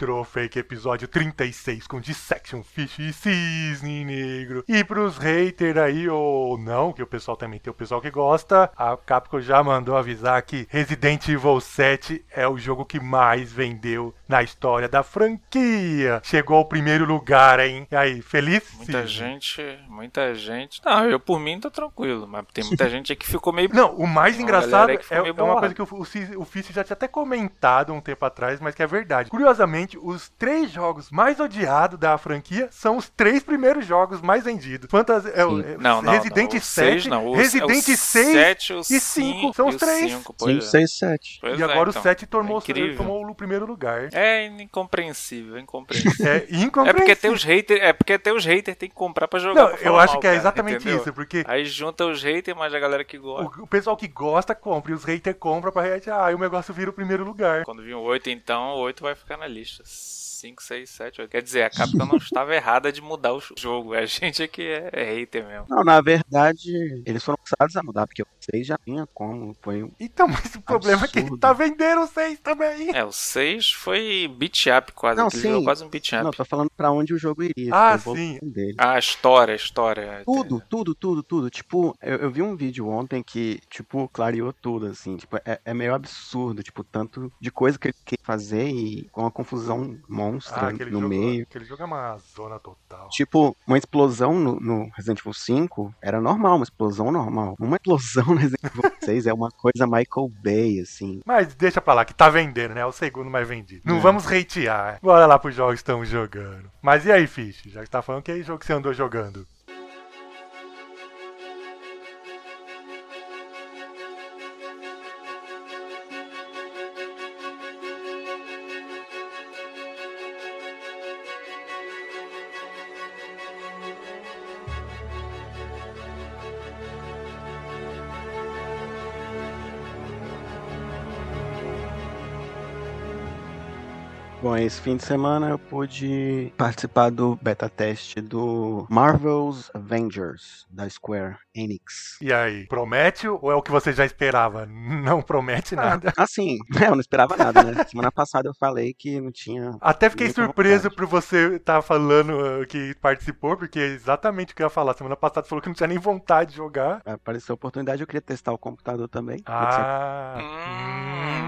Retrofake episódio 36 com Dissection Fish e Cisne Negro. E pros haters aí, ou não, que o pessoal também tem o pessoal que gosta, a Capcom já mandou avisar que Resident Evil 7 é o jogo que mais vendeu na história da franquia. Chegou ao primeiro lugar, hein? E aí, feliz? Muita gente, muita gente. Não, eu por mim tô tranquilo, mas tem muita gente que ficou meio. Não, o mais Uma engraçado é, é meio uma coisa que o, o, o já tinha até comentado um tempo atrás, mas que é verdade. Curiosamente, os três jogos mais odiados da franquia são os três primeiros jogos mais vendidos. Fantas é, o- é, Não, não, Resident não, o 7, seis não, o- Resident é o 6 sete, o e 5 cinco são os três. cinco, pois 5, é. 6, 7. Pois E é, agora então. o 7 tomou, É tomou o primeiro lugar. É incompreensível, é incompreensível. É É incompreensível. porque tem os haters, é porque tem os haters tem que comprar pra jogar. Não, pra eu acho mal, que é cara, exatamente entendeu? isso, porque Aí junta os haters, mas a galera que gosta. o, o pessoal que gosta compra e os haters compram pra reagir. Ah, e o negócio vira o primeiro lugar. Quando vir o 8, então, o 8 vai ficar na lista. delicious. 5, 6, 7, 8. Quer dizer, a Capcom não estava errada de mudar o jogo. A gente é que é, é hater mesmo. Não, na verdade, eles foram forçados a mudar, porque o 6 já vinha como. Foi um. Então, mas o problema é que ele Absurdo. tá vendendo o 6 também. É, o 6 foi beat up quase. Não, Aquele sim. jogo quase um beat up. Não, tô falando pra onde o jogo iria. Ah, a sim. Dele. Ah, a história, a história. Tudo, tudo, tudo, tudo. Tipo, eu, eu vi um vídeo ontem que, tipo, clareou tudo, assim. Tipo, é, é meio absurdo, tipo, tanto de coisa que ele quer fazer e com uma confusão monstra Ah, aquele no jogo, meio. aquele jogo é uma zona total. Tipo, uma explosão no, no Resident Evil 5 era normal, uma explosão normal. Uma explosão no Resident Evil 6 é uma coisa Michael Bay, assim. Mas deixa pra lá, que tá vendendo, né? É o segundo mais vendido. Não É. vamos hatear. Bora lá pros jogos que estamos jogando. Mas e aí, Fish? Já que tá falando que é jogo que você andou jogando? Esse fim de semana eu pude participar do beta teste do Marvel's Avengers, da Square Enix. E aí, promete ou é o que você já esperava? Não promete nada. Assim, eu não esperava nada, né? Semana passada eu falei que não tinha. Até fiquei surpreso vontade. por você estar falando uh, que participou, porque é exatamente o que eu ia falar. Semana passada falou que não tinha nem vontade de jogar. Apareceu a oportunidade, eu queria testar o computador também. Ah, Hum.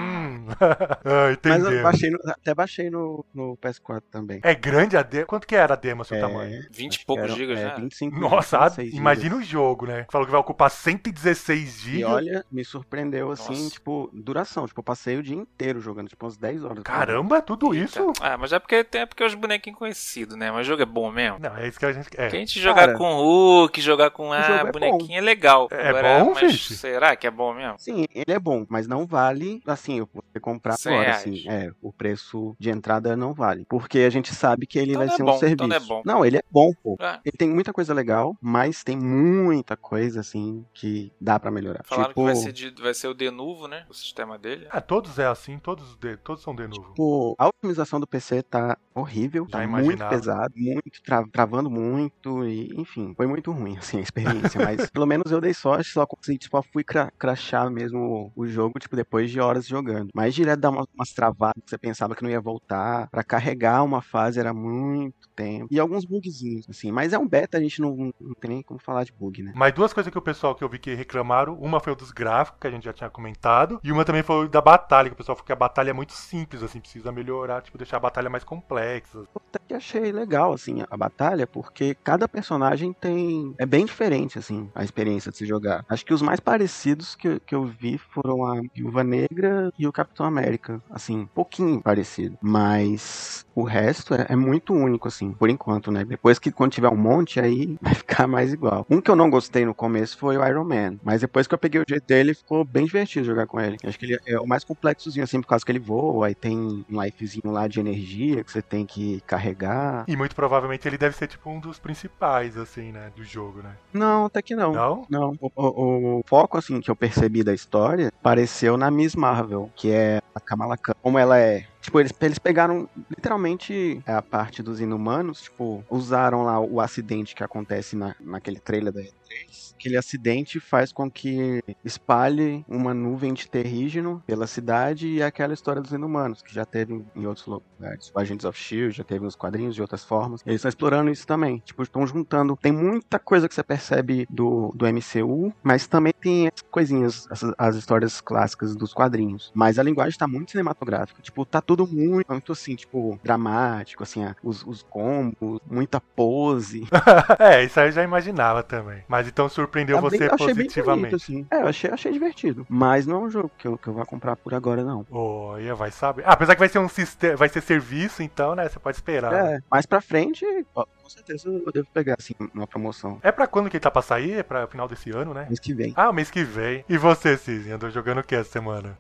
ah Mas entendeu. eu baixei no- até baixei no, no PS4 também. É grande a demo? Quanto que era a demo, seu É, tamanho? 20 acho e poucos gigas, é, né? 25 Nossa, 26 imagina gigas. o jogo, né? Falou que vai ocupar 116 GB. E olha, me surpreendeu assim, Nossa. tipo, duração. Tipo, eu passei o dia inteiro jogando, tipo, umas 10 horas. Caramba, tudo isso? Ah, mas é porque tem é porque os bonequinhos conhecidos, né? Mas o jogo é bom mesmo. Não, é isso que a gente quer. Que a gente jogar Cara, com Hulk, jogar com ah, é bonequinho é legal. É bom, mas será que é bom mesmo? Sim, ele é bom, mas não vale, assim, eu vou comprar 100 agora, reais. assim. É, o preço de entrada não vale. Porque a gente sabe que ele Então vai é ser bom, um serviço. então não é bom. Não, ele é bom, pô. Ah, Ele tem muita coisa legal, mas tem muita coisa, assim, que dá pra melhorar. falaram tipo, que vai ser, de, vai ser o de novo, né? O sistema dele. Ah, todos é assim, todos, de, todos são de novo. tipo, a otimização do PC tá horrível, Já tá muito imaginava. pesado, muito tra- travando muito, e enfim, foi muito ruim, assim, a experiência. mas pelo menos eu dei sorte, só consegui, tipo, fui cra crachar mesmo o, o jogo, tipo, depois de horas jogando. Mas direto dá uma- umas travadas que você pensava que não ia voltar. Pra carregar uma fase era muito tempo. E alguns bugzinhos, assim. Mas é um beta, a gente não, não tem nem como falar de bug, né? Mas duas coisas que o pessoal que eu vi que reclamaram, uma foi o dos gráficos, que a gente já tinha comentado, e uma também foi o da batalha, que o pessoal falou que a batalha é muito simples, assim, precisa melhorar, tipo, deixar a batalha mais complexa. até que achei legal, assim, a batalha, porque cada personagem tem. É bem diferente, assim, a experiência de se jogar. Acho que os mais parecidos que, que eu vi foram a Viúva Negra e o Capitão América. Assim, um pouquinho parecido. Mas o resto é, é muito único, assim, por enquanto, né? Depois que quando tiver um monte, aí vai ficar mais igual. Um que eu não gostei no começo foi o Iron Man. Mas depois que eu peguei o jeito dele, ficou bem divertido jogar com ele. Acho que ele é o mais complexozinho, assim, por causa que ele voa, aí tem um lifezinho lá de energia que você tem que carregar. E muito provavelmente ele deve ser, tipo, um dos principais, assim, né, do jogo, né? Não, até que não. Não? Não, o, o- o foco assim que eu percebi da história pareceu na Miss Marvel, que é Yeah. A Kamala Khan, como ela é Tipo, eles, eles pegaram literalmente a parte dos inumanos, tipo, usaram lá o acidente que acontece na, naquele trailer da E3. Aquele acidente faz com que espalhe uma nuvem de terrígeno pela cidade e é aquela história dos inumanos, que já teve em outros lugares. O Agents of Shield já teve nos quadrinhos de outras formas. Eles estão explorando isso também. Tipo, estão juntando. Tem muita coisa que você percebe do, do MCU, mas também tem as coisinhas, as, as histórias clássicas dos quadrinhos. Mas a linguagem tá muito cinematográfica. Tipo, tá tudo muito, muito assim, tipo, dramático, assim, os, os combos, muita pose. é, isso aí eu já imaginava também. Mas então surpreendeu É você bem- positivamente. bonito, assim. É, eu achei, achei divertido. Mas não é um jogo que eu, que eu vou comprar por agora, não. Olha, vai saber. Ah, apesar que vai ser um sistema, vai ser serviço, então, né? Você pode esperar. É, mais pra frente, com certeza eu devo pegar, assim, numa promoção. é pra quando que ele tá pra sair? É pra final desse ano, né? Mês que vem. Ah, mês que vem. E você, Cisne, andou jogando o que essa semana?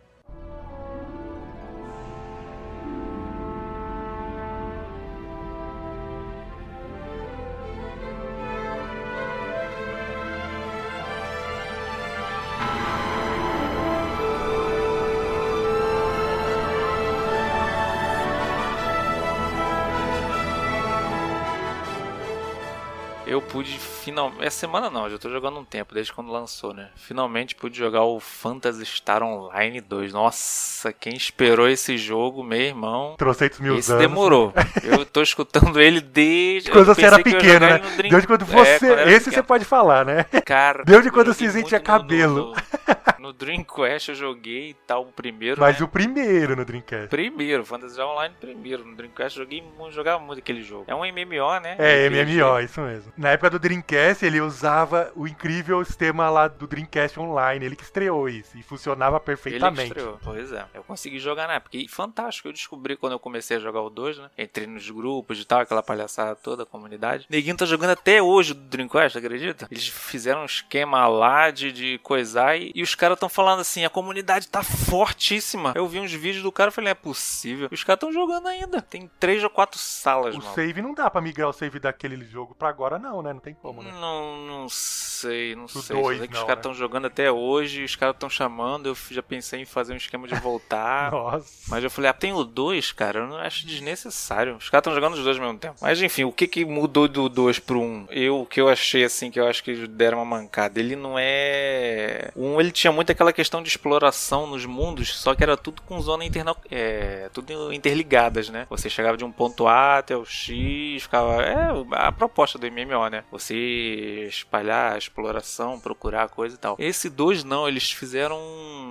Final. Essa semana não, já tô jogando um tempo, desde quando lançou, né? Finalmente pude jogar o Phantasy Star Online 2. Nossa, quem esperou esse jogo, meu irmão. Trocentos mil Esse anos. demorou. Eu tô escutando ele desde. Quando você era pequeno, né? Desde quando É, você. quando eu era esse você pequeno. pode falar, né? Cara, Desde quando o joguei tinha muito no- cabelo. No, no Dream Quest eu joguei e tal, o primeiro. Mas né? o primeiro no Dreamcast. Primeiro, Fantasy Online primeiro. No Dreamcast eu joguei jogava muito aquele jogo. É um MMO, né? É, RPG. MMO, isso mesmo. Na época do Dreamcast, ele usava o incrível sistema lá do Dreamcast Online. Ele que estreou isso. E funcionava Ele que perfeitamente. estreou. Pois é. Eu consegui jogar na época. E fantástico. Eu descobri quando eu comecei a jogar o 2, né? Entrei nos grupos e tal, aquela palhaçada toda, a comunidade. Neguinho tá jogando até hoje do Dreamcast, acredita? Eles fizeram um esquema lá de, de coisar e, e os caras tão falando assim: a comunidade tá fortíssima. Eu vi uns vídeos do cara e falei: é possível. Os caras tão jogando ainda. Tem três ou quatro salas, O mano. save não dá pra migrar o save daquele jogo pra agora, não, né? Não tem como, né? Não, não sei, não Pro sei. Dois, sei que não, os caras né? estão jogando até hoje, os caras estão chamando. Eu já pensei em fazer um esquema de voltar. Nossa. Mas eu falei, ah, tem o 2, cara, eu não acho desnecessário. Os caras estão jogando os dois ao mesmo tempo. Mas enfim, o que que mudou do 2 pro 1? Um? Eu, o que eu achei assim, que eu acho que deram uma mancada. Ele não é. O 1 um, ele tinha muito aquela questão de exploração nos mundos, só que era tudo com zona interna... é, tudo interligadas, né? Você chegava de um ponto A até o X, ficava. É a proposta do MMO, né? Você espalhar a exploração, procurar coisa e tal. Esse 2 não, eles fizeram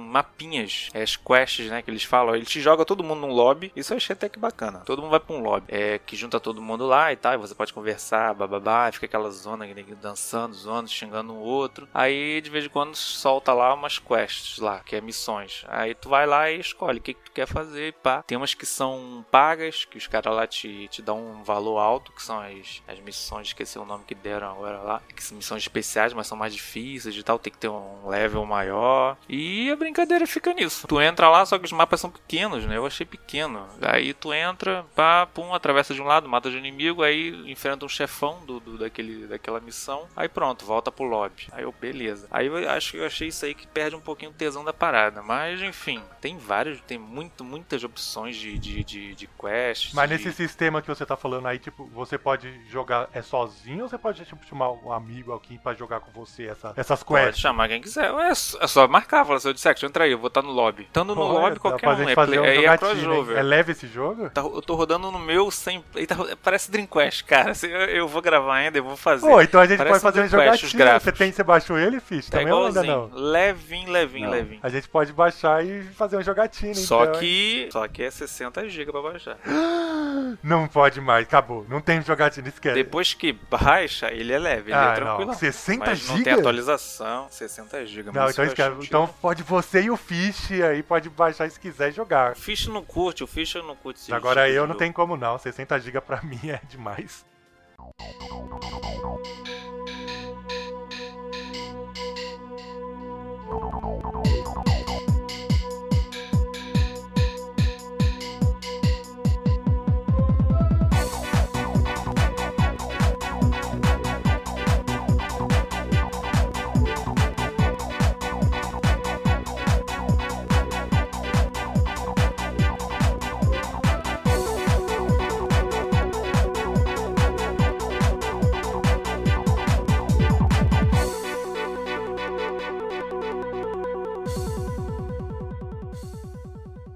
mapinhas, é, as quests, né? Que eles falam. Ele te joga todo mundo num lobby. Isso eu achei até que bacana. Todo mundo vai pra um lobby. É, que junta todo mundo lá e tal. E você pode conversar, bababá. Fica aquela zona dançando, zoando, xingando um outro. Aí de vez em quando solta lá umas quests lá, que é missões. Aí tu vai lá e escolhe o que, que tu quer fazer e pá. Tem umas que são pagas, que os caras lá te, te dão um valor alto, que são as, as missões, esqueci o nome que deram agora lá. Que são missões especiais, mas são mais difíceis e tal. Tem que ter um level maior. E a brincadeira fica nisso. Tu entra lá, só que os mapas são pequenos, né? Eu achei pequeno. Aí tu entra, pá, pum, atravessa de um lado, mata de um inimigo, aí enfrenta um chefão do, do- daquele, daquela missão. Aí pronto, volta pro lobby. Aí eu, beleza. Aí eu acho que eu achei isso aí que perde um pouquinho o tesão da parada. Mas enfim, tem vários, tem muito, muitas opções de, de, de, de quests. Mas de- nesse sistema que você tá falando aí, tipo, você pode jogar é sozinho ou você pode tipo, chamar um amigo aqui pra jogar com você essa, essas Pode quests? chamar quem quiser. É só, é só marcar, falar assim, eu disse, "Ah, entra aí, eu vou estar no lobby. Estando no lobby, qualquer um. É, fazer play, um é hein? crossover. É leve esse jogo? Tá- Eu tô rodando no meu sem. Eita, parece Dreamcast, cara. Se Eu, eu vou gravar ainda, eu vou fazer. Pô, então a gente Parece pode fazer um jogatina. Você, tem, você baixou ele, Fish? tá Também ou ainda igualzinho. não? Levinho, levinho, Não. levinho. A gente pode baixar e fazer um jogatina, Só então, hein? que. Só que é 60 GB pra baixar. Não pode mais, acabou. Não tem jogatina, esquece. Depois que baixa, ele é leve, ele ah, é tranquilo. não. 60 Mas não tem GB? atualização, 60 GB. Não, então, esquece. então pode você e o Fish aí, pode baixar se quiser jogar. O Fish não curte, o Fish não curte esse Agora eu não tenho como não. 60 GB pra mim é demais. えっ?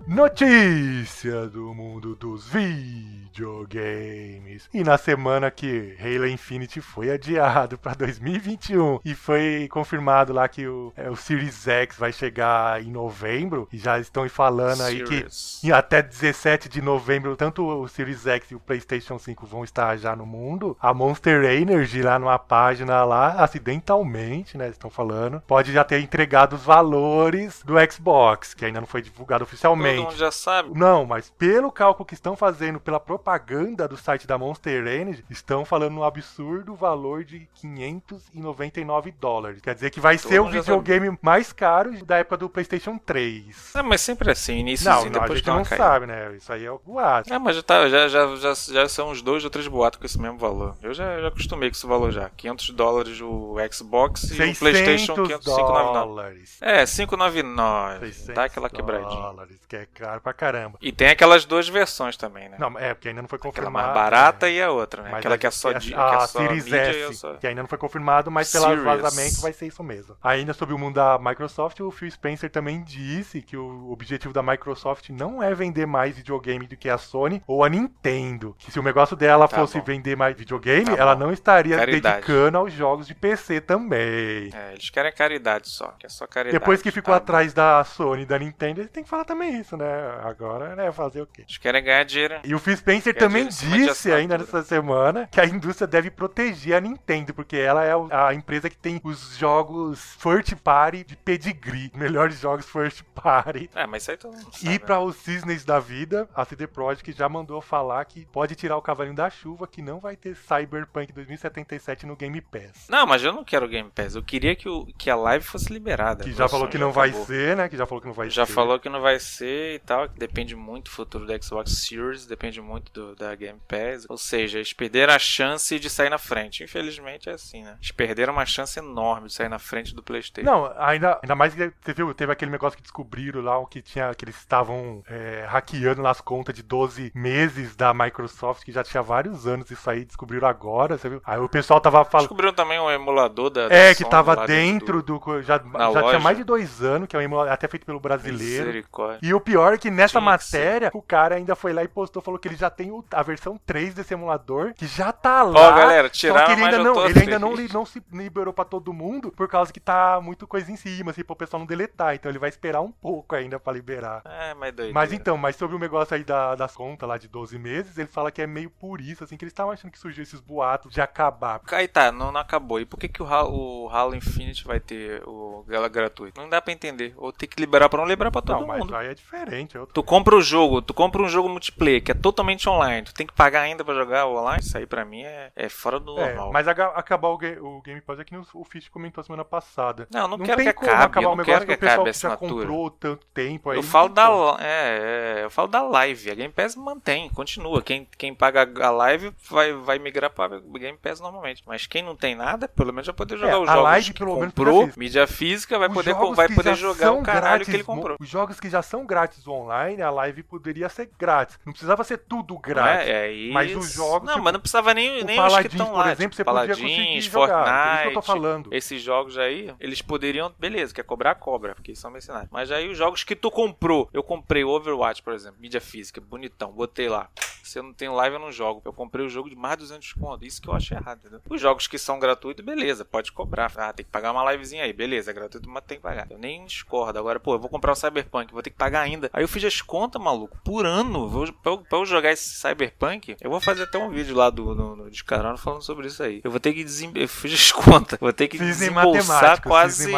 Notícia do mundo dos videogames. E na semana que Halo Infinite foi adiado para 2021 e foi confirmado lá que o, é, o Series X vai chegar em novembro e já estão falando aí que Serious. e até 17 de novembro, tanto o Series X e o PlayStation 5 vão estar já no mundo. A Monster Energy, lá numa página lá, acidentalmente, né? Estão falando, pode já ter entregado os valores do Xbox, que ainda não foi divulgado Todo mundo já sabe. Não, mas pelo cálculo que estão fazendo, pela propaganda do site da Monster Energy, estão falando um absurdo valor de 599 dólares. Quer dizer que vai Todo ser o videogame mais caro da época do PlayStation 3. É, mas sempre assim, início Não, não, a depois gente dá uma não caída. sabe, né? Isso aí é o boato. É, mas já, tá, já, já, já, já são uns dois ou três boatos com esse mesmo valor. Eu já, já acostumei com esse valor já. 500 dólares o Xbox e o 600 PlayStation 599. dólares. É, 599. 600 Dá aquela quebradinha. dólares, que é caro pra caramba. E tem aquelas duas versões também, né? Não, é, porque ainda não foi Aquela confirmado. mais barata né? e a outra, né? Mas Aquela a- que é só, a, di- que a é só Series S, só... que ainda não foi confirmado, mas pelo vazamento vai ser isso mesmo. Ainda sobre o mundo da Microsoft, o Phil Spencer também disse que o objetivo da Microsoft não é vender mais videogame do que a Sony ou a Nintendo. Que se o negócio dela Tá fosse bom. vender mais videogame, Tá ela bom. não estaria Caridade. dedicando aos jogos de PC também. É, eles querem caridade só, que é só caridade. Depois que ficou tá? atrás da Sony e da Nintendo, eles têm que falar também isso, né? Agora, né? Fazer o quê? Eles querem ganhar dinheiro. E o Phil Spencer Quer também disse ainda nessa semana que a indústria deve proteger a Nintendo, porque ela é o- a empresa que tem os jogos first party de pedigree, melhores jogos first party. É, mas isso aí todo mundo sabe. E né? para os cisnes da vida, a CD Projekt já mandou falar que pode tirar o cavalinho da chuva, que não vai ter Cyberpunk 2077 no Game Pass. Não, mas eu não quero Game Pass. Eu queria que, o, que a live fosse liberada. Que já falou que já não vai acabou. ser, né? Que já falou que não vai Já ser. falou que não vai ser e tal, que depende muito do futuro do Xbox Series, depende muito do- da Game Pass. Ou seja, eles perderam a chance de sair na frente. Infelizmente é assim, né? Eles perderam uma chance enorme de sair na frente do PlayStation. Não, ainda, ainda mais que viu, teve aquele negócio que descobriram lá, o que tinha, que eles estavam é, hackeando nas contas de 12 meses da Microsoft, que já tinha vários anos isso aí, descobriram agora, você viu? Aí o pessoal tava falando. Descobriram também um emulador da. É, da que tava dentro do. co- Já, já tinha mais de dois anos, que é um emulador até feito pelo do... brasileiro. Misericórdia. E o pior é que nessa ser. matéria, o cara ainda foi lá e postou, falou que ele já tem a versão 3 desse emulador, que já tá lá. Ó, galera, só que tiraram, ele mas ainda não, ele ainda não, não se liberou pra todo mundo, por causa que tá muito coisa em cima, assim, pro pessoal não deletar. Então ele vai esperar um pouco ainda pra liberar. É, mas doido. Mas então, mas sobre o negócio aí da- das contas lá de 12 meses, ele fala que é meio por isso, assim, que eles estavam achando que surgiu esses boatos de acabar. Aí tá, não, não acabou. E por que, que o, Halo, o Halo Infinite vai ter o gala gratuito? Não dá pra entender. Ou tem que liberar pra não liberar pra todo não, mas mundo. aí é diferente. É outro... Tu compra o jogo, tu compra um jogo multiplayer que é totalmente online, tu tem que pagar ainda pra jogar o online, isso aí pra mim é, é fora do É, normal. mas acabar o, o Game Pass é que o- o Fish comentou semana passada. Não, eu não, Não quero que acabe, acabar eu não negócio quero que que o pessoal acabe a que já assinatura. comprou tanto tempo aí. Eu falo da como. é, é, eu falo da live, a Game Pass mantém, continua. Quem, quem paga a live vai, vai migrar para Game Pass normalmente. Mas quem não tem nada, pelo menos vai poder jogar É, os a jogos live, que pelo menos, comprou, mídia física, vai Os poder, vai poder jogar o caralho grátis, que ele comprou. Os jogos que já são grátis online, a live poderia ser grátis. Não precisava ser tudo grátis. é, é. Mas os jogos, Não, tipo, mas não precisava nem, nem os que Paladins, estão por lá. exemplo, tipo, você podia conseguir Paladins, jogar, Fortnite. por isso que eu tô falando. Esses jogos aí, eles poderiam. Beleza, quer cobrar, cobra, porque são mercenários. Mas aí os jogos que tu comprou. Eu comprei Overwatch, por exemplo, mídia física, bonitão, botei lá. Se eu não tenho live, eu não jogo. Eu comprei o jogo de mais de 200 conto. Isso que eu acho errado, entendeu? Os jogos que são gratuitos, beleza, pode cobrar. Ah, tem que pagar uma livezinha aí, beleza, é gratuito, mas tem que pagar. Eu nem discordo. Agora, pô, eu vou comprar o Cyberpunk, vou ter que pagar ainda. Aí eu fiz as contas, maluco, por ano. Vou, pra, eu, pra eu jogar esse Cyberpunk, eu vou fazer até um vídeo lá do, no Descarano falando sobre isso aí. Eu vou ter que desem... Eu fiz as contas. Vou ter que Cisne desembolsar quase.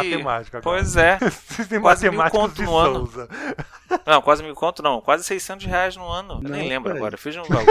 Pois é. Quase mil conto no ano. Souza. Não, quase mil conto não. Quase 600 reais no ano. Eu Não, nem lembro agora. Eu fiz um valor.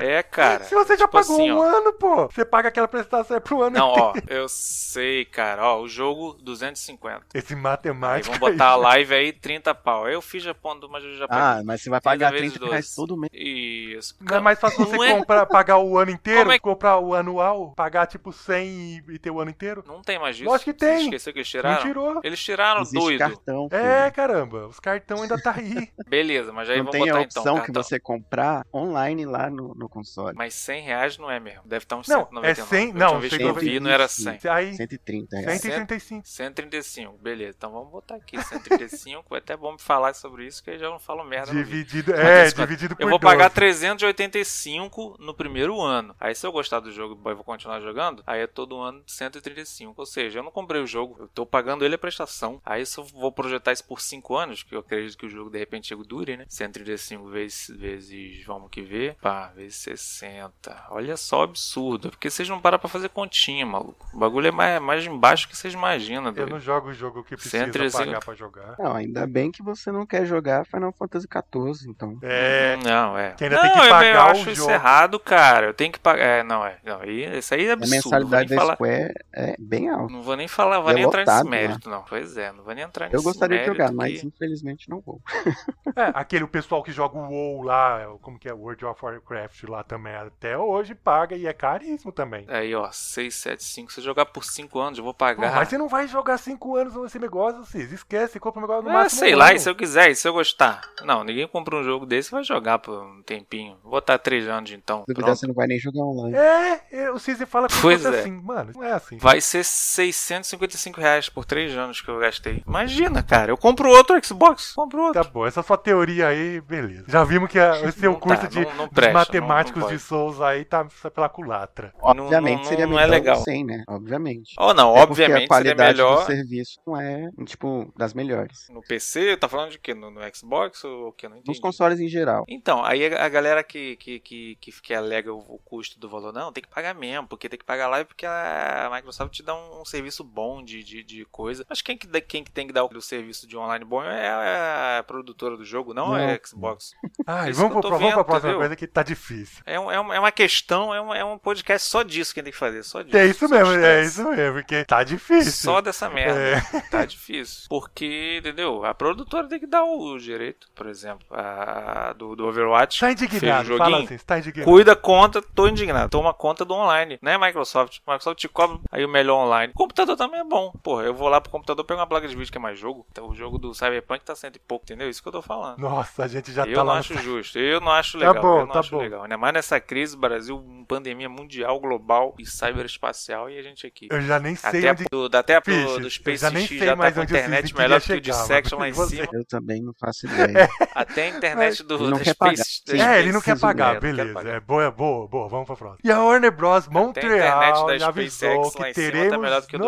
é, cara. Se você já Tipo pagou assim, um ó. ano, pô, você paga aquela prestação é pro ano Não, inteiro. ó, eu sei, cara. Ó, o jogo 250. Esse Aí matemático. vamos botar a live aí 30 pau. Aí eu fiz mas eu já paguei. Ah, mas você vai 30 pagar vezes 30 reais 12. todo mês. Isso. Não é mais fácil você Não é- comprar, pagar o ano inteiro, Como é que- comprar o anual, pagar tipo 100 e, e ter o ano inteiro? Não tem mais isso. Lógico que Você tem. esqueceu que eles Não tiraram? tirou. Eles tiraram, Existe doido. cartão. É, filho. caramba, os cartão ainda tá aí. Beleza, mas aí não vamos tem a botar opção então. que você comprar online lá no, no console. Mas 100 reais não é mesmo. Deve estar uns Não, 199. é 100 A última não, vez que eu 125. vi não era 100. Aí, 130 reais. 135. 135, beleza. Então vamos botar aqui 135. é até bom me falar sobre isso, que eu já não falo merda. Dividido, é, isso, dividido por Eu vou pagar 12. 385 no primeiro ano. Aí se eu gostar do jogo e vou continuar jogando, aí é todo ano 135. Ou seja, eu não comprei o jogo, eu tô pagando ele a prestação. Aí se eu vou projetar isso por 5 anos, que eu acredito que o jogo de repente chega dure, né? 135 vezes, vezes vamos que ver, pá, vezes 60. Olha só absurdo. Porque vocês não param pra fazer continha, maluco. O bagulho é mais, mais embaixo que vocês imaginam, Eu doido. não jogo o jogo que precisa 135. pagar pra jogar. Não, ainda bem que você não quer jogar Final Fantasy XIV, então. É, Não, é. Que ainda não, tem que eu- eu, pagar o acho isso jogo. errado, cara. Eu tenho que pagar. É, não, é. Não, aí, isso aí é A absurdo. mensalidade vou da falar... Square é bem alta. Não vou nem falar, vou É nem entrar nesse lotado, mérito, não. Pois é, não vou nem entrar nesse Eu gostaria de jogar, que- mas infelizmente não vou. é, aquele pessoal que joga o WoW lá, como que é, World of Warcraft lá também, até hoje paga e é caríssimo também. Aí, ó, 675. Se eu jogar por 5 anos, eu vou Pô, pagar. mas você não vai jogar 5 anos nesse negócio, Cis. Esquece, compra um negócio no Ah, máximo sei um lá, e se eu quiser, e se eu gostar? Não, ninguém compra um jogo desse e vai jogar por um tempinho. Vou botar 3 anos então. Se duvidar, você não vai nem jogar online. É, é, o Cis fala se Pois é. assim. Mano, não é assim. Vai ser 655 reais por 3 anos que eu gastei. Imagina, cara. Eu compro outro Xbox. Compro outro. Tá bom, essa sua teoria aí, beleza. Já vimos que a- o seu curso tá, de, não- não de presta, matemáticos não- não de. Souls aí tá só pela culatra. Não- Obviamente não- seria não é melhor legal. sem, né? Obviamente. Oh, não, É obviamente a qualidade seria melhor. do serviço não é, tipo, das melhores. No PC, tá falando de quê? No, no Xbox ou o que? Não entendi. Nos consoles em geral. Então, aí a a galera que, que, que, que, que alega o, o custo do valor, não, tem que pagar mesmo, porque tem que pagar lá porque a Microsoft te dá um, um serviço bom de, de, de coisa. Mas quem que, quem que tem que dar o, serviço de online bom é a produtora do jogo, não, é a Não. Xbox. Ah, Isso vamos, pro, tô vamos pra vendo, próxima coisa que tá difícil. É, um- é, uma, é uma questão, é um, é um podcast só disso que tem que fazer, só disso. É isso mesmo, é isso mesmo, porque tá difícil. Só dessa merda. É. Tá difícil. Porque, entendeu? A produtora tem que dar o direito, por exemplo, a, do, do Overwatch. Tá fez o indignado, joguinho. fala assim, tá indignado. Cuida conta, tô indignado. Toma conta do online, né, Microsoft? Microsoft te cobra aí o melhor online. O computador também é bom. Porra, eu vou lá pro computador pegar uma placa de vídeo que é mais jogo. Então, o jogo do Cyberpunk tá cento e pouco, entendeu? Isso que eu tô falando. Nossa, a gente já eu tá não lá no acho justo, eu não acho legal. bom, eu não tá acho bom. legal. Ainda mais nessa crise, Brasil, pandemia mundial, global e cyberespacial e a gente aqui. Eu já nem sei Até, onde. do, até pro, Fiche, do eu Space já nem X sei já mais tá com onde o internet melhor que o de Section lá em cima. Eu também não faço ideia. Até a internet do Ele não quer pagar. Sim. É, ele não quer pagar, quer beleza. pagar. É boa, boa, boa, vamos pra próxima. E a Warner Bros. Montreal já avisou SpaceX que tá teremos que o.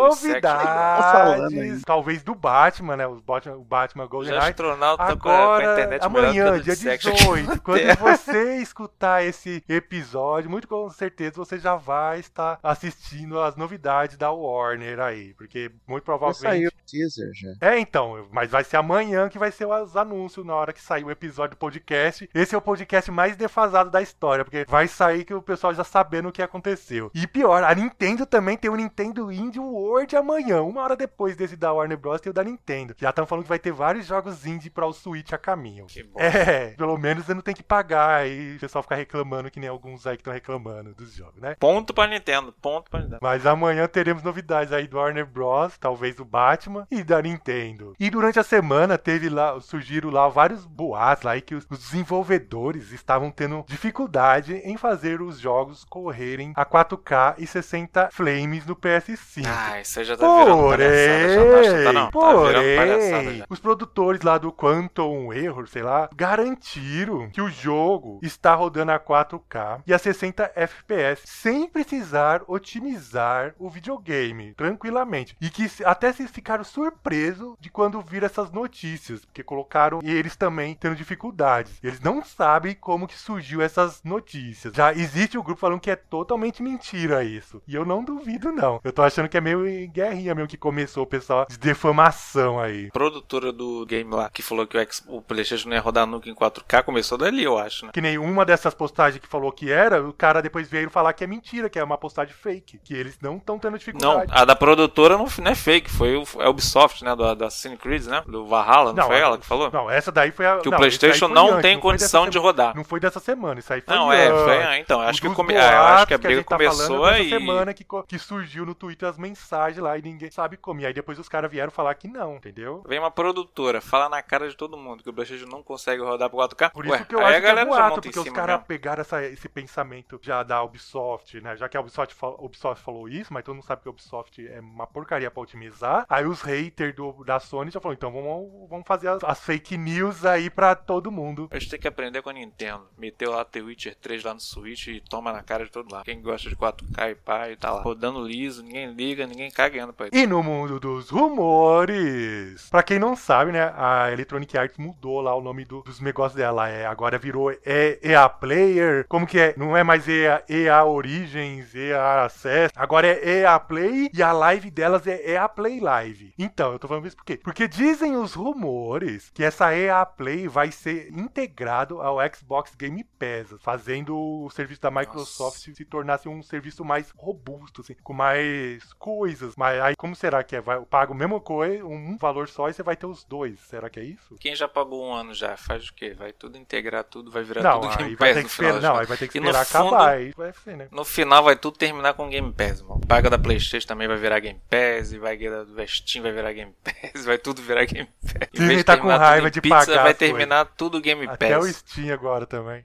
Tá falando novidades, talvez do Batman, né? Os Batman, o Batman Os GoldenEye. astronautas com a, com a Agora, que amanhã, dia Insection. 18, quando você escutar esse episódio, muito com certeza você já vai estar assistindo as novidades da Warner aí, porque muito provavelmente saiu o teaser já. é, então, mas vai ser amanhã que vai ser os anúncios na hora que sair o episódio do podcast. Esse é o podcast mais defasado da história, porque vai sair que o pessoal já sabendo o que aconteceu. E pior, a Nintendo também tem o Nintendo Indie World amanhã, uma hora depois desse da Warner Bros. tem o da Nintendo. Já estão falando que vai ter vários jogos indie para o Switch a caminho. Que bom. É, pelo menos você não tem que pagar aí o pessoal ficar reclamando que nem alguns aí que estão reclamando dos jogos, né? Ponto pra Nintendo, ponto pra Nintendo. Mas amanhã teremos novidades aí do Warner Bros, talvez do Batman e da Nintendo. E durante a semana teve lá, surgiram lá vários boatos lá e que os, desenvolvedores estavam tendo dificuldade em fazer os jogos correrem a 4K e 60 frames no PS5. Ah, isso já tá virando palhaçada, já tá, já tá, não, tá virando palhaçada Porém, já. os produtores lá do Quantum Error, sei lá, garantiram que o jogo está rodando a 4K e a 60 FPS sem precisar otimizar o videogame tranquilamente. E que até se ficaram surpresos de quando viram essas notícias, porque colocaram e eles também tendo dificuldades. Eles não sabem como que surgiu essas notícias. Já existe o grupo falando que é totalmente mentira isso. E eu não duvido não. Eu tô achando que é meio guerrinha mesmo que começou o pessoal de defamação aí. Produtora do game lá, que falou que o, X- o PlayStation não ia rodar nunca em 4K, começou dali, eu acho, né? Que nem uma dessas postagens que falou que era, o cara depois veio falar que é mentira, que é uma postagem fake, que eles não estão tendo Não, dificuldade. a da produtora não, não é fake, foi o é a Ubisoft, né? Do, da Assassin's Creed, né? Do Valhalla, não, foi a- ela que falou? Não, essa daí foi a. que o não, PlayStation isso aí foi não antes, tem foi condição de rodar. Não foi dessa semana, isso aí foi Não, é, antes. foi, então, acho que, come, é, eu acho que a briga gente tá falando começou dessa e. semana que, que surgiu no Twitter as mensagens lá e ninguém sabe como. E aí depois os caras vieram falar que não, entendeu? Vem uma produtora, fala na cara de todo mundo que o PlayStation não consegue rodar pro 4K. Por Ué, isso que eu aí acho a que é boato, porque os caras mesmo. pegaram essa- esse pensamento já da Ubisoft, né? Já que a Ubisoft, Ubisoft falou isso, mas todo mundo sabe que a Ubisoft é uma porcaria pra otimizar. Aí os haters do, da Sony já falaram, então vamos, vamos fazer as, as fake news aí pra todo mundo. A gente tem que aprender com a Nintendo. Meteu lá The Witcher 3 lá no Switch e toma na cara de todo lado. Quem gosta de 4K e e tá lá. Rodando liso, ninguém liga, ninguém cagando pra isso. E no mundo dos rumores, pra quem não sabe, né, a Electronic Arts mudou lá o nome do- dos negócios dela. É, agora virou E- EA Player. Como que é? Não é mais EA, EA Origins, EA Access. Agora é EA Play e a live delas é EA Play Live. Então, eu tô falando isso por quê? Porque dizem os rumores que essa EA Play vai ser integrado ao Xbox Game Pass, fazendo o serviço da Microsoft se, se tornasse um serviço mais robusto, assim, com mais coisas. Mas aí, como será que é? Vai, eu pago a mesma coisa, um valor só, e você vai ter os dois. Será que é isso? Quem já pagou um ano já, faz o quê? Vai tudo integrar tudo, vai virar Não, tudo Game Pass no final. esperar, não, aí vai ter que esperar fundo- acabar. Vai ser, né? No final vai tudo terminar com Game Pass, mano. Paga da Playstation também vai virar Game Pass, e vai da do Steam vai virar Game Pass, vai tudo virar Game Pass. Em vez tá com tudo raiva em de pizza, pagar vai terminar tudo Game Até o Pass. Steam agora também.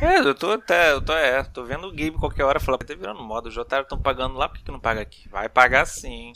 É, eu tô até, eu tô, é, tô vendo o game qualquer hora falar, tá virando moda, os otários estão pagando lá, por que, que não paga aqui? Vai pagar sim.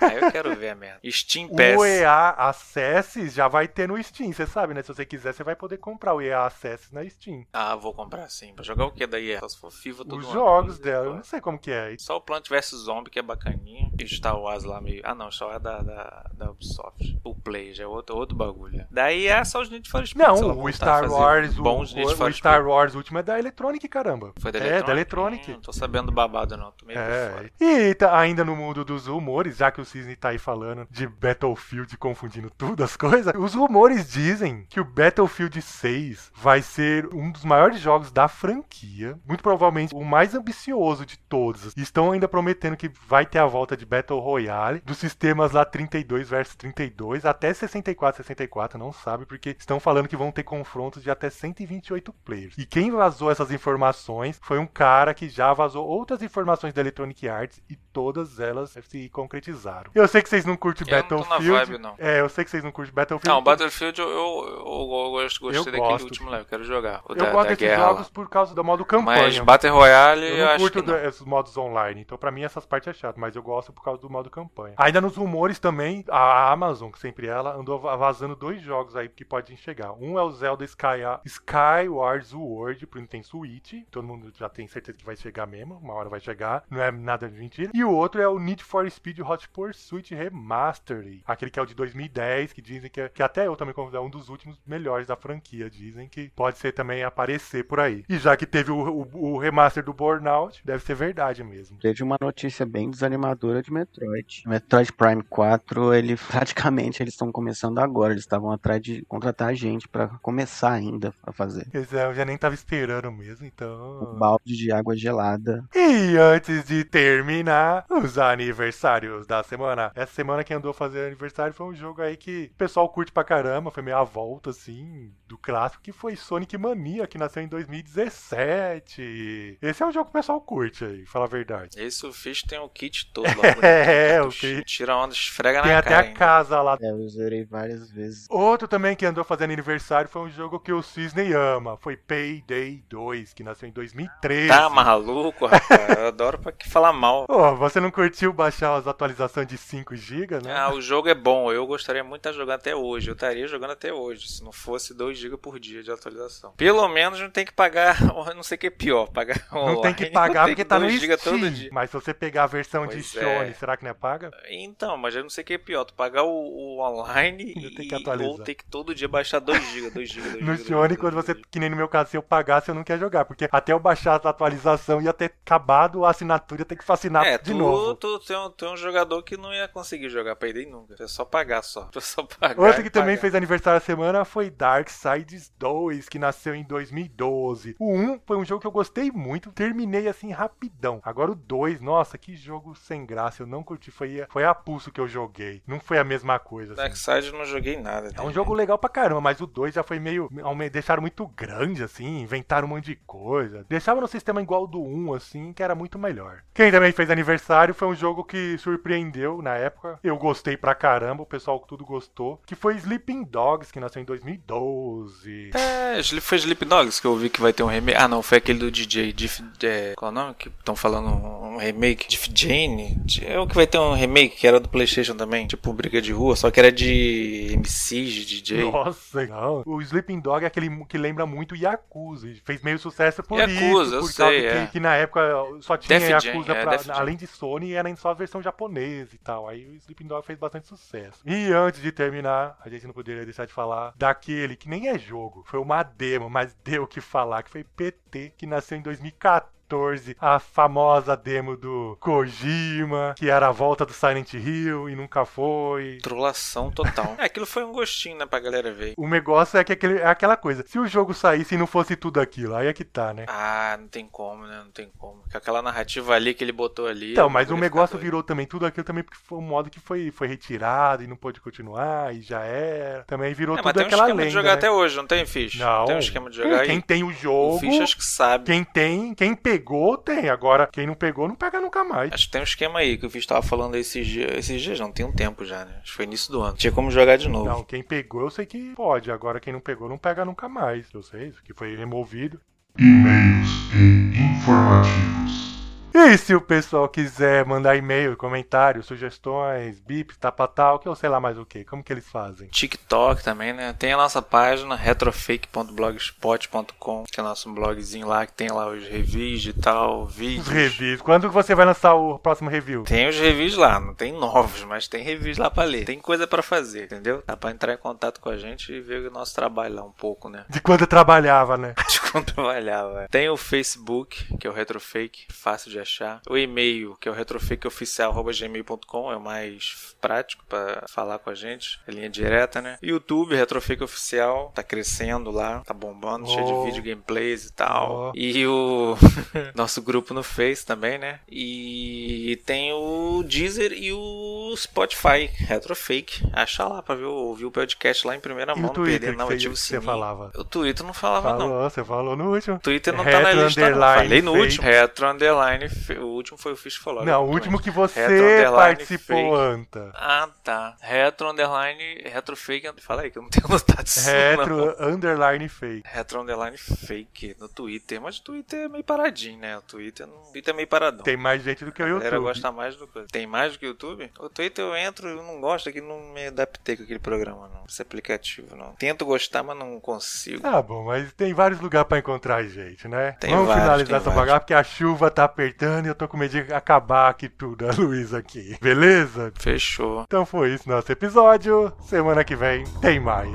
Aí eu quero ver a merda. Steam Pass. O EA Access já vai ter no Steam, você sabe, né? Se você quiser, você vai poder comprar o EA Access na Steam. Ah, vou comprar sim. Pra jogar o que daí? Só se for FIFA, tudo Os jogos coisa, dela, eu não sei como que é. Só o Plant vs Zombie, que é bacaninha. E Star Wars lá meio. Ah, não, Star Wars é da, da, da Ubisoft. O Play já é outro, outro bagulho. Daí é só os Need for Speed. Não, o Star Wars, o, Bons Need o, for o Star Speed. Wars último é da Electronic, caramba. Foi da É, Electronic? da Electronic. Hum, não tô sabendo do babado, não. Tô meio por É. fora. E tá ainda no mundo dos rumores, já que o Cisne tá aí falando de Battlefield confundindo tudo as coisas, os rumores dizem que o Battlefield 6 vai ser um dos maiores jogos da franquia, muito provavelmente o mais ambicioso de todos. Estão ainda prometendo que vai ter a volta de Battle Royale, dos sistemas lá 32 versus 32, até 64 64, não sabe, porque estão falando que vão ter confrontos de até 128 players. E quem vazou essas informações foi um cara que já vazou outras informações da Electronic Arts e todas elas se concretizaram. Eu sei que vocês não curtem Eu não Battlefield. vibe, não. É, eu sei que vocês não curtem Battlefield. Não, Battlefield eu, eu, eu, eu gostei Eu daquele gosto. último eu quero jogar. Eu da, gosto da desses guerra jogos por causa do modo campanha. Mas Battle Royale eu, Eu não curto não. esses modos online, então pra mim essas partes é chato, mas eu gosto por causa do modo campanha. Ainda nos rumores também, a Amazon, que sempre ela, andou va- vazando dois jogos aí que podem chegar. Um é o Zelda Sky, Skyward Sword pro Nintendo Switch, todo mundo já tem certeza que vai chegar mesmo, uma hora vai chegar, não é nada de mentira. E o outro é o Need for Speed Hot Pursuit Remastered, aquele que é o de 2010, que dizem que, é- que até eu também considero um dos últimos melhores da franquia, dizem que pode ser também aparecer por aí. E já que teve o, o- o remaster do Burnout, deve ser verdade mesmo. Teve uma notícia bem desanimadora de Metroid. Metroid Prime 4, ele praticamente eles estão começando agora. Eles estavam atrás de contratar gente pra começar ainda a fazer. Pois é, eu já nem tava esperando mesmo, Um então. balde de água gelada. E antes de terminar, os aniversários da semana. Essa semana quem andou fazendo aniversário foi um jogo aí que o pessoal curte pra caramba, foi meio a volta, assim, do clássico, que foi Sonic Mania, que nasceu em 2017. Esse é um jogo que o pessoal curte aí, fala a verdade. Esse o Fish tem o kit todo lá. É, bonito. o kit. Tira onda, esfrega Tem na até cara. a ainda. casa lá. É, eu zerei várias vezes. Outro também que andou fazendo aniversário foi um jogo que o Cisney ama. Foi Payday 2, que nasceu em 2013. Tá maluco, rapaz? Eu adoro pra que falar mal. Ô, você não curtiu baixar as atualizações de 5 GB, né? Ah, o jogo é bom. Eu gostaria muito de estar jogando até hoje. Eu estaria jogando até hoje, se não fosse 2 GB por dia de atualização. Pelo menos não tem que pagar. Não sei o que é pior. Pagar Não tem que pagar tem porque que tá no 2 GB Steam. todo dia. Mas se você pegar a versão de Pois Sony, é. será que não é paga? Então, mas eu não sei o que é pior. Tu pagar o, o online Ainda tem e, que atualizar. ou ter que todo dia baixar 2 GB, 2 GB, 2 GB. No Sony, quando você, que nem no meu caso, se eu pagasse, eu não quer jogar. Porque até eu baixar a atualização ia ter acabado a assinatura, ia ter que assinar É, de tu, novo. tu, tu, é um, tu é um jogador que não ia conseguir jogar Payday nunca. É só pagar só. É só pagar. Outro e que também pagar. fez aniversário essa semana foi Darksiders Darksides 2, que nasceu em 2012. O 1 foi um jogo que eu gostei muito, terminei assim rapidão. Agora o 2, nossa, que jogo sem graça, eu não curti. Foi, foi a pulso que eu joguei. Não foi a mesma coisa. Assim. Darkseid eu não joguei nada. É um também. jogo legal pra caramba, mas o 2 já foi meio. Deixaram muito grande, assim, inventaram um monte de coisa. Deixavam no sistema igual do 1, assim, que era muito melhor. Quem também fez aniversário foi um jogo que surpreendeu na época. Eu gostei pra caramba, o pessoal tudo gostou. Que foi Sleeping Dogs, que nasceu em 2012. É, Sli- foi Sleep Dogs que eu ouvi que vai ter um remake. Ah, não, foi aquele do DJ. Diff, é, qual é o nome? Que estão falando um remake. Diff Jane. É o que vai ter um remake que era do PlayStation também. Tipo Briga de Rua, só que era de MCs, de DJ. Nossa, não. O Sleeping Dog é aquele que lembra muito Yakuza. Fez meio sucesso por Yakuza, isso. eu Por sei, é. que, que na época só tinha Def Jam, Yakuza é, pra- Def Jam. além de Sony, era só a versão japonesa e tal. Aí o Sleeping Dog fez bastante sucesso. E antes de terminar, a gente não poderia deixar de falar daquele que nem é jogo, foi uma demo, mas deu o que falar, que foi PT, que nasceu em 2014. A famosa demo do Kojima, que era a volta do Silent Hill e nunca foi. Trolação total. É, aquilo foi um gostinho, né, pra galera ver. O negócio é que aquele, é aquela coisa. Se o jogo saísse e não fosse tudo aquilo, aí é que tá, né? Ah, não tem como, né? Não tem como. Com aquela narrativa ali que ele botou ali. Então, mas o negócio doido. virou também tudo aquilo também porque foi um modo que foi, foi retirado e não pôde continuar e já era. Também virou É, mas tudo tem um aquela esquema lenda. de jogar né? até hoje, não tem, Fish? Não. Tem um esquema de jogar Quem aí. tem o jogo, O Fish acho que sabe. quem tem, quem pegou, tem. Agora, quem não pegou, não pega nunca mais. Acho que tem um esquema aí que o Fish tava falando esses dias. Esses dias não, tem um tempo já, né? Acho que foi início do ano. Tinha como jogar de novo. Não, quem pegou, eu sei que pode. Agora, quem não pegou, não pega nunca mais. Eu sei, isso que foi removido. E-mails e informativos. E se o pessoal quiser mandar e-mail, comentários, sugestões, bips, tapatal, que eu sei lá mais o que, como que eles fazem? TikTok também, né? Tem a nossa página retrofake.blogspot.com, que é nosso blogzinho lá que tem lá os reviews e tal, Os vídeos. reviews. Quando você vai lançar o próximo review? Tem os reviews lá, não tem novos, mas tem reviews lá pra ler. Tem coisa pra fazer, entendeu? Dá pra entrar em contato com a gente e ver o nosso trabalho lá um pouco, né? De quando eu trabalhava, né? de quando trabalhava. Tem o Facebook, que é o Retrofake, fácil de achar. O e-mail, que é o retrofakeoficial.gmail.com, é o mais prático pra falar com a gente. É linha direta, né? YouTube, Retrofake Oficial, tá crescendo lá, tá bombando, cheio de Oh. vídeo, gameplays e tal. Oh. E o nosso grupo no Face também, né? E tem o Deezer e o Spotify, Retrofake. Acha lá pra ver, ouvir o podcast lá em primeira E mão, o não Twitter perder, não, que ativa o você, você sininho. falava? O Twitter não falava, não. Falou, você falou no último. Twitter não tá na Retro lista, não. Falei no fake. último. Retro Underline. O último foi o Fish falou. Não, o último que você Retro participou. Anta. Ah, tá. Retro Underline. Retro Fake. Fala aí que eu não tenho notado isso. não. Retro underline fake. Retro Underline Fake no Twitter. Mas o Twitter é meio paradinho, né? O Twitter, não... o Twitter é meio paradão. Tem mais gente do que o A galera YouTube. gosta mais do que. Tem mais do que o YouTube? O Twitter eu entro e não gosto, é que não me adaptei com aquele programa, não. Esse aplicativo, não. Tento gostar, mas não consigo. Tá bom, mas tem vários lugares pra encontrar gente, né? Tem Vamos vários, finalizar essa bagaça porque a chuva tá apertando e eu tô com medo de acabar aqui tudo, a Luísa aqui. Beleza? Fechou. Então foi isso nosso episódio. Semana que vem tem mais.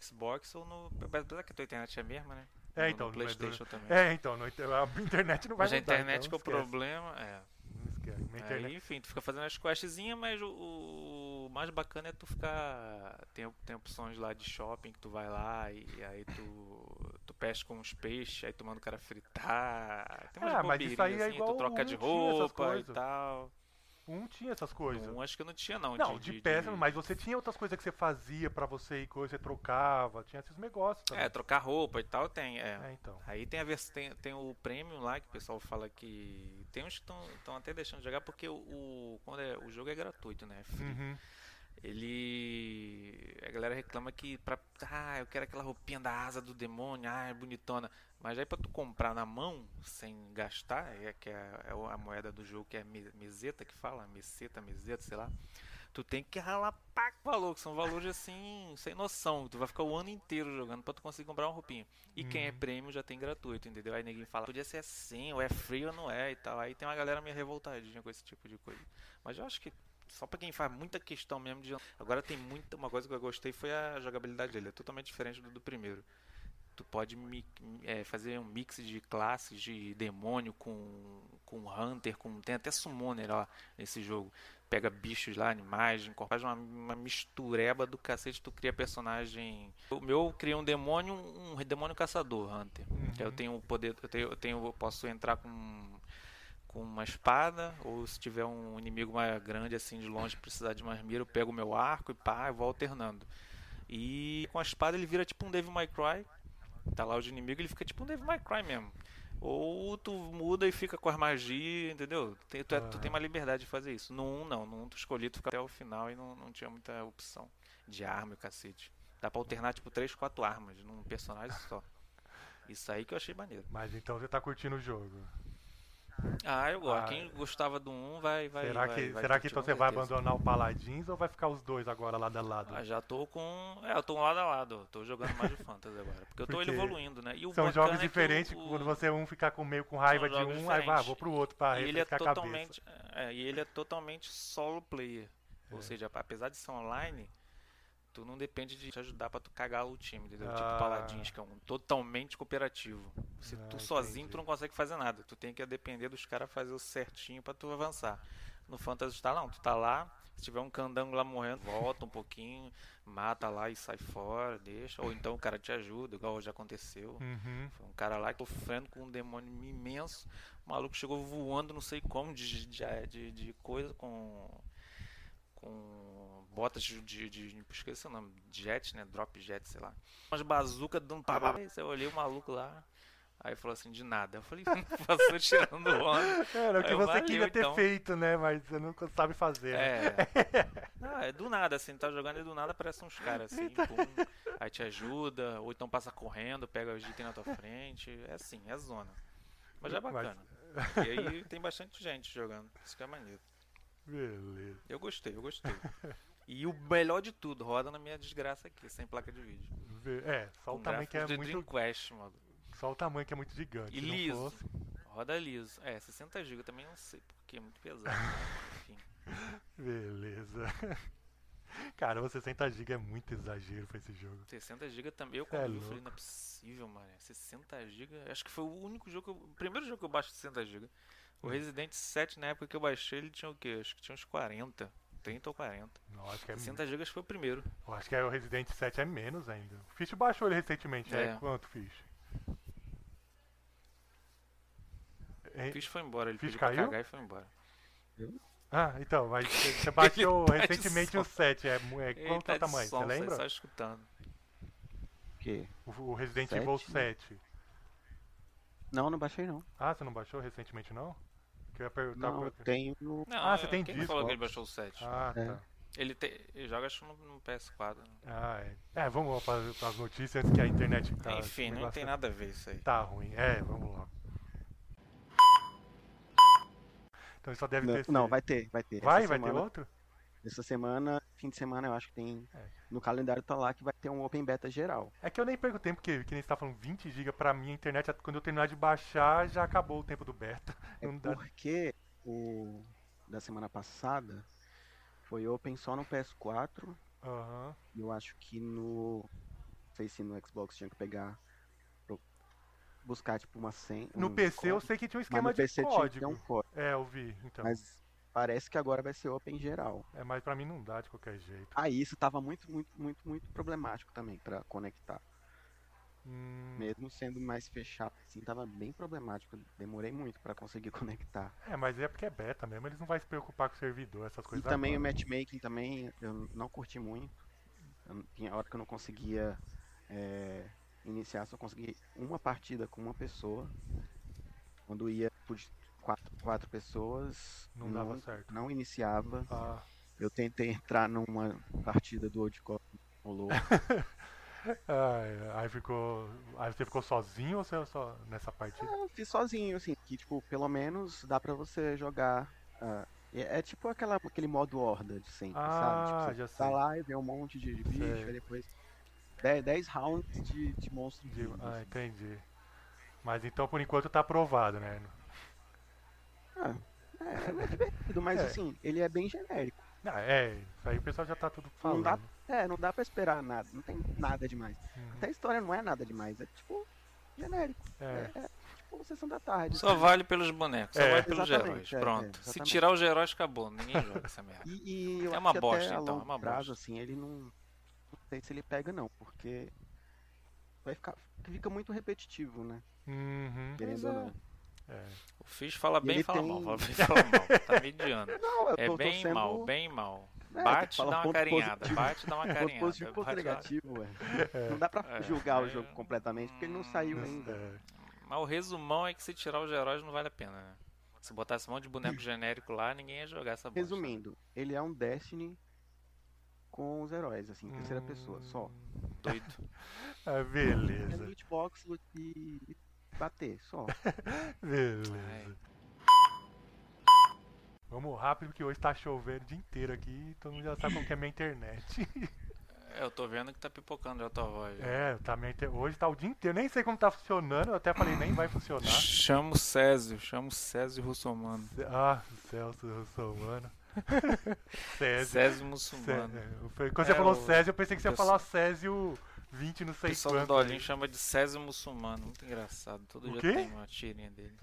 Xbox ou no. Apesar que a tua internet é a mesma, né? É, No- então. No é PlayStation também. É, então. no a internet não vai Mas a internet então que é o problema. É. Aí, enfim, tu fica fazendo as questzinhas, mas o, o mais bacana é tu ficar. Tem, tem opções lá de shopping que tu vai lá e aí tu, tu pesca uns peixes, aí tu manda o cara fritar. Tem umas Ah, mas isso aí é assim, igual tu troca de roupa e tal. Um tinha essas coisas. Um acho que não tinha, não. Não, de, peça, mas você tinha outras coisas que você fazia pra você ir, coisa, você trocava, tinha esses negócios também. É, trocar roupa e tal tem, é. É, então. Aí tem a vers... tem, tem o Premium lá que o pessoal fala que. Tem uns que estão até deixando de jogar porque o, o- quando é, o jogo é gratuito, né? É. Uhum. Ele. A galera reclama que pra. Ah, eu quero aquela roupinha da asa do demônio, ah, é bonitona. Mas aí pra tu comprar na mão, sem gastar, é que é, é a moeda do jogo que é me- meseta que fala, meseta, meseta, sei lá. Tu tem que ralar pra valor, que são valores assim, sem noção. Tu vai ficar o ano inteiro jogando pra tu conseguir comprar uma roupinha. E quem é prêmio já tem gratuito, entendeu? Aí ninguém fala, podia ser assim, ou é free ou não é e tal. Aí tem uma galera meio revoltadinha com esse tipo de coisa. Mas eu acho que só pra quem faz muita questão mesmo de. Agora tem muita. Uma coisa que eu gostei foi a jogabilidade dele. É totalmente diferente do, do primeiro. Tu pode mi- é, fazer um mix de classes de demônio com, com hunter, com. Tem até summoner ó, nesse jogo. Pega bichos lá, animais, incorpora uma, uma mistureba do cacete, tu cria personagem. O meu eu criei um demônio, um demônio caçador, Hunter. Que Eu tenho o poder. Eu, tenho, eu, tenho, eu posso entrar com com uma espada, ou se tiver um inimigo mais grande assim de longe precisar de mais mira, eu pego o meu arco e pá, eu vou alternando. E com a espada ele vira tipo um Devil May Cry. Tá lá os inimigos, ele fica tipo um Devil May Cry mesmo. Ou tu muda e fica com as magias, entendeu? Tem- tu, é- tu tem uma liberdade de fazer isso. No 1 não, no 1 tu escolhi, tu fica até o final e não, não tinha muita opção de arma e o cacete. Dá pra alternar tipo 3, 4 armas num personagem só. Isso aí que eu achei maneiro. Mas então você tá curtindo o jogo. Ah, eu gosto. Ah, Quem gostava do 1 vai. vai será vai- que, vai será que curtir então você vai abandonar o Paladins ou vai ficar os dois agora lado a lado? Ah, já tô com. É, eu tô um lado a lado. Tô jogando mais de Fantasy agora. Porque eu tô Porque evoluindo, né? O São jogos é que diferentes, o- quando você um ficar com meio com raiva de um, aí vai, vou pro outro pra E ele é totalmente. cabeça. É, e ele é totalmente solo player. É. Ou seja, apesar de ser online, tu não depende de te ajudar pra tu cagar o time, entendeu? Ah. Tipo Paladins, que é um totalmente cooperativo. Se Ah, tu sozinho, entendi. tu não consegue fazer nada. Tu tem que depender dos caras fazer o certinho pra tu avançar. No Fantasy tá não, tu tá lá, se tiver um candango lá morrendo, volta um pouquinho, mata lá e sai fora, deixa. Ou então o cara te ajuda, igual já aconteceu. Uhum. Foi um cara lá sofrendo com um demônio imenso. O maluco chegou voando, não sei como, de, de, de, de coisa, com. Com botas de, de, de. Esqueci o nome. Jet, né? Drop jet, sei lá. Umas bazucas dando pá, pá. Eu olhei o maluco lá. Aí falou assim, de nada. Eu falei, passou tirando onda. Era o que eu, você valeu, queria ter então. feito, né? Mas você não sabe fazer. né? É. Não, é do nada, assim, tá jogando e do nada aparece uns caras assim, Então. pum, aí te ajuda, ou então passa correndo, pega os itens na tua frente. É assim, é zona. Mas é bacana. E aí tem bastante gente jogando. Isso que é maneiro. Beleza. Eu gostei, eu gostei. E o melhor de tudo, roda na minha desgraça aqui, sem placa de vídeo. É, só o tamanho que é muito. Dreamcast, mano. Só o tamanho que é muito gigante. E liso. fosse- Roda liso. É, 60 GB também não sei, porque é muito pesado. né? Enfim. Beleza. Cara, o 60 GB é muito exagero pra esse jogo. 60 GB também. Eu É quando vi, eu louco. falei, não é possível, mano. 60 GB. Acho que foi o único jogo eu, O primeiro jogo que eu baixo 60 GB. O Hum. Resident 7, na época que eu baixei, ele tinha o quê? Acho que tinha uns 40. 30 ou 40. Não, acho que é, 60 GB foi o primeiro. eu acho que é o Resident 7 é menos ainda. O Fish baixou ele recentemente. É, É. quanto, Fish? O Hein? Fish foi embora, ele Fish pediu pra caiu? cagar e foi embora. Ah, então, mas você baixou tá recentemente o som. 7. É, é, Ele quanto tá é o tamanho? som, Você lembra? Só escutando. Que? O, o Resident Sete? Evil 7. Não, não baixei não. Ah, você não baixou recentemente não? Que eu ia perguntar Não, eu tenho. Não, Ah, você tem quem disco, falou que ele baixou o 7? Ah, É. tá. Ele, te, ele joga acho no, no PS4. né? Ah, é. É, vamos para as notícias antes que a internet tá. Enfim, não tem nada a ver isso aí. Tá ruim. É, vamos lá. Então só deve Não, ter. não, vai ter, vai ter. Vai, Essa vai ter semana- outro? Essa semana, fim de semana, eu acho que tem. É. No calendário tá lá que vai ter um Open Beta geral. É que eu nem perco tempo, porque que nem você tá falando 20 GB pra mim, a internet, quando eu terminar de baixar, já acabou o tempo do beta. É Não dá. porque o da semana passada foi Open só no PS4 Aham. e eu acho que no sei se no Xbox tinha que pegar. Buscar tipo uma senha. No um PC eu código, sei que tinha um esquema de PC tinha código. ter um código. É, eu vi, então. Mas parece que agora vai ser open geral. É, mas pra mim não dá de qualquer jeito. Aí isso tava muito, muito, muito, muito problemático também pra conectar. Hum, Mesmo sendo mais fechado, assim, tava bem problemático. Demorei muito pra conseguir conectar. é, mas é porque é beta mesmo, eles não vão se preocupar com o servidor, essas E coisas também o agora. matchmaking também eu não curti muito. Eu tinha hora que eu não conseguia é, iniciar, só consegui uma partida com uma pessoa. Quando ia por quatro, quatro pessoas, Não dava certo. não iniciava. Ah, Eu tentei entrar numa partida do Old Cop, rolou. ai, aí ficou. Aí você ficou sozinho ou você só nessa partida? Eu fiz sozinho, assim, que tipo, pelo menos dá pra você jogar. ah, é, é tipo aquela, aquele modo horda de sempre, Ah, sabe? Tipo, você já tá sei. lá e vê um monte de bicho, Sei. aí depois 10, rounds de, de monstro De- Ah, assim. entendi. Mas então por enquanto tá aprovado, né? Ah, é, é divertido, mas É. assim, ele é bem genérico. Ah, é, isso aí o pessoal já tá tudo Não falando. dá, é, não dá pra esperar nada, não tem nada demais. Uhum. Até a história não é nada demais, é tipo genérico. É. É, é tipo sessão da tarde. Só vale pelos bonecos, só É. vale pelos Exatamente, heróis. é, é, Pronto. Se exatamente. tirar os heróis, acabou. Ninguém joga essa merda. E, e É uma bosta, então, é uma prazo, bosta. assim, ele não. Não sei se ele pega não, porque vai ficar. Fica muito repetitivo, né? Uhum. Querendo ou é. não. É. O Fish fala bem e fala tem- mal. Fala bem e fala mal. Tá mediano. Não, eu É tô, tô bem sendo... mal, bem mal. É, Bate, dá uma carinhada. positivo. Bate, dá uma carinhada. positivo, ponto negativo, ué. Não dá pra É, julgar o é. jogo completamente, porque ele não saiu ainda. É. Mas o resumão é que se tirar os heróis não vale a pena, né? Se botasse um monte de boneco genérico lá, ninguém ia jogar essa bosta. Resumindo, ele é um Destiny com os heróis, assim, em terceira Hum. pessoa, só. Doido. Ah, É beleza. loot box loot e bater, só. Beleza. Vamos rápido, porque hoje tá chovendo o dia inteiro aqui, todo mundo já sabe como que é minha internet. É, eu tô vendo que tá pipocando já a tua voz. É, tá minha inter... hoje tá o dia inteiro, nem sei como tá funcionando, eu até falei, nem vai funcionar. Chama o Césio, chama o Césio Russomano. Ah, Celso Russomano. Césio. Césio Muçulmano. Cé- Quando você É, falou o- Césio, eu pensei que você ia falar Césio 20, não O sei pessoal do quanto. Dolinho aí. chama de Césio Muçulmano. Muito engraçado. Todo O dia quê? tem uma tirinha dele.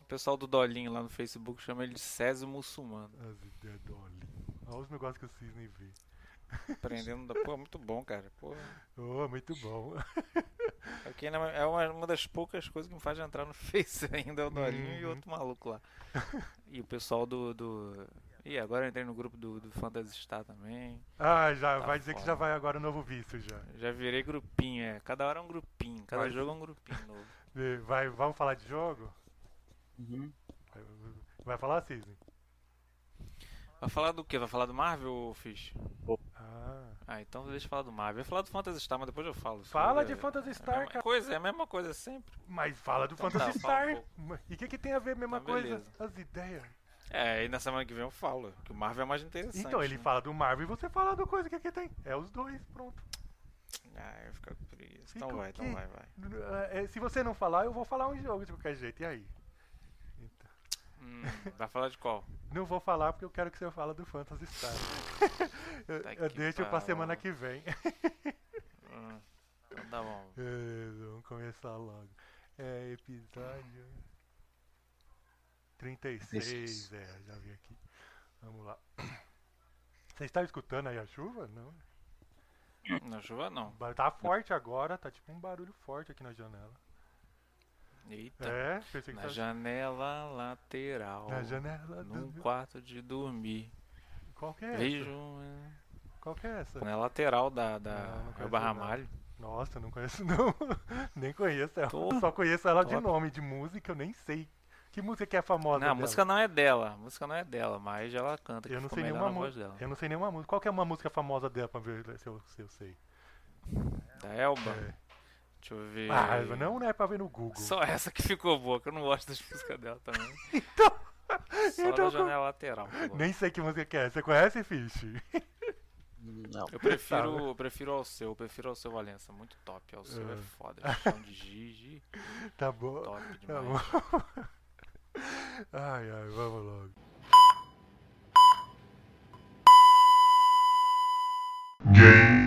O pessoal do Dolinho lá no Facebook chama ele de Césio Muçulmano. As ideias do. Olha os negócios que o Cisne vê. Aprendendo da. Pô, muito bom, cara. Pô, Oh, muito bom. aqui é uma- é uma, uma das poucas coisas que me faz entrar no Face ainda, é o Dolinho e Uhum. outro maluco lá. E o pessoal do. do... Ih, agora eu entrei no grupo do, do Phantasy Star também. Ah, já Tá vai dizer que já vai agora o novo vício já. Já virei grupinho, é. Cada hora é um grupinho. Cada Mas- jogo é um grupinho novo. E Vai, vamos falar de jogo? Uhum. Vai, vai falar, Cisne? Vai falar do quê? Vai falar do Marvel, Fish? Ah. Ah, então deixa eu falar do Marvel. Eu ia falar do Phantasy Star, mas depois eu falo. Fala É- de Phantasy é a Star, mesma cara. coisa, é a mesma coisa sempre. Mas fala do Então Phantasy tá, Star. um e o que, que tem a ver a mesma Então, coisa? beleza. As ideias. É, e na semana que vem eu falo que o Marvel é mais interessante. Então, ele né? fala do Marvel e você fala do coisa que, que tem. É os dois, pronto. Ah, eu fico com preguiça. Então vai, então vai, vai. É, Se você não falar, eu vou falar um jogo de qualquer jeito. E aí? Então, Hum, vai falar de qual? não vou falar porque eu quero que você fale do Phantasy Star. eu Tá eu deixo pra pariu. semana que vem. Hum, então tá bom. É, vamos começar logo. É, episódio 36, é, já vi aqui. Vamos lá. Você está escutando aí a chuva? Não. Na chuva não. Tá forte agora, tá tipo um barulho forte aqui na janela. Eita. É, pensei que Na tá janela lateral. na janela Num do... quarto de dormir. Qual que é Vejo. essa? Qual que é essa? Na lateral da, da não não. Malho. Nossa, não conheço não. nem conheço ela. Tô- Só conheço ela de nome, de música, eu nem sei. Que música que é famosa Não, a dela? música não é dela. A música não é dela, mas ela canta. Eu não sei nenhuma música. dela. Eu não sei nenhuma música. Qual que é uma música famosa dela pra ver se eu, se eu sei? Da Elba? É. Deixa eu ver. Ah, não, não é pra ver no Google. Só essa que ficou boa, que eu não gosto das músicas dela também. Então, Só então da janela lateral. gosto. nem sei que música que é. Você conhece, Fish? Não. Eu prefiro, Tá. eu prefiro ao seu, eu prefiro ao seu Valença, muito top. Ao seu é, É. foda. Chão de Gigi, Tá bom. top Tá demais. bom. Ai, ai, vamos logo. Game.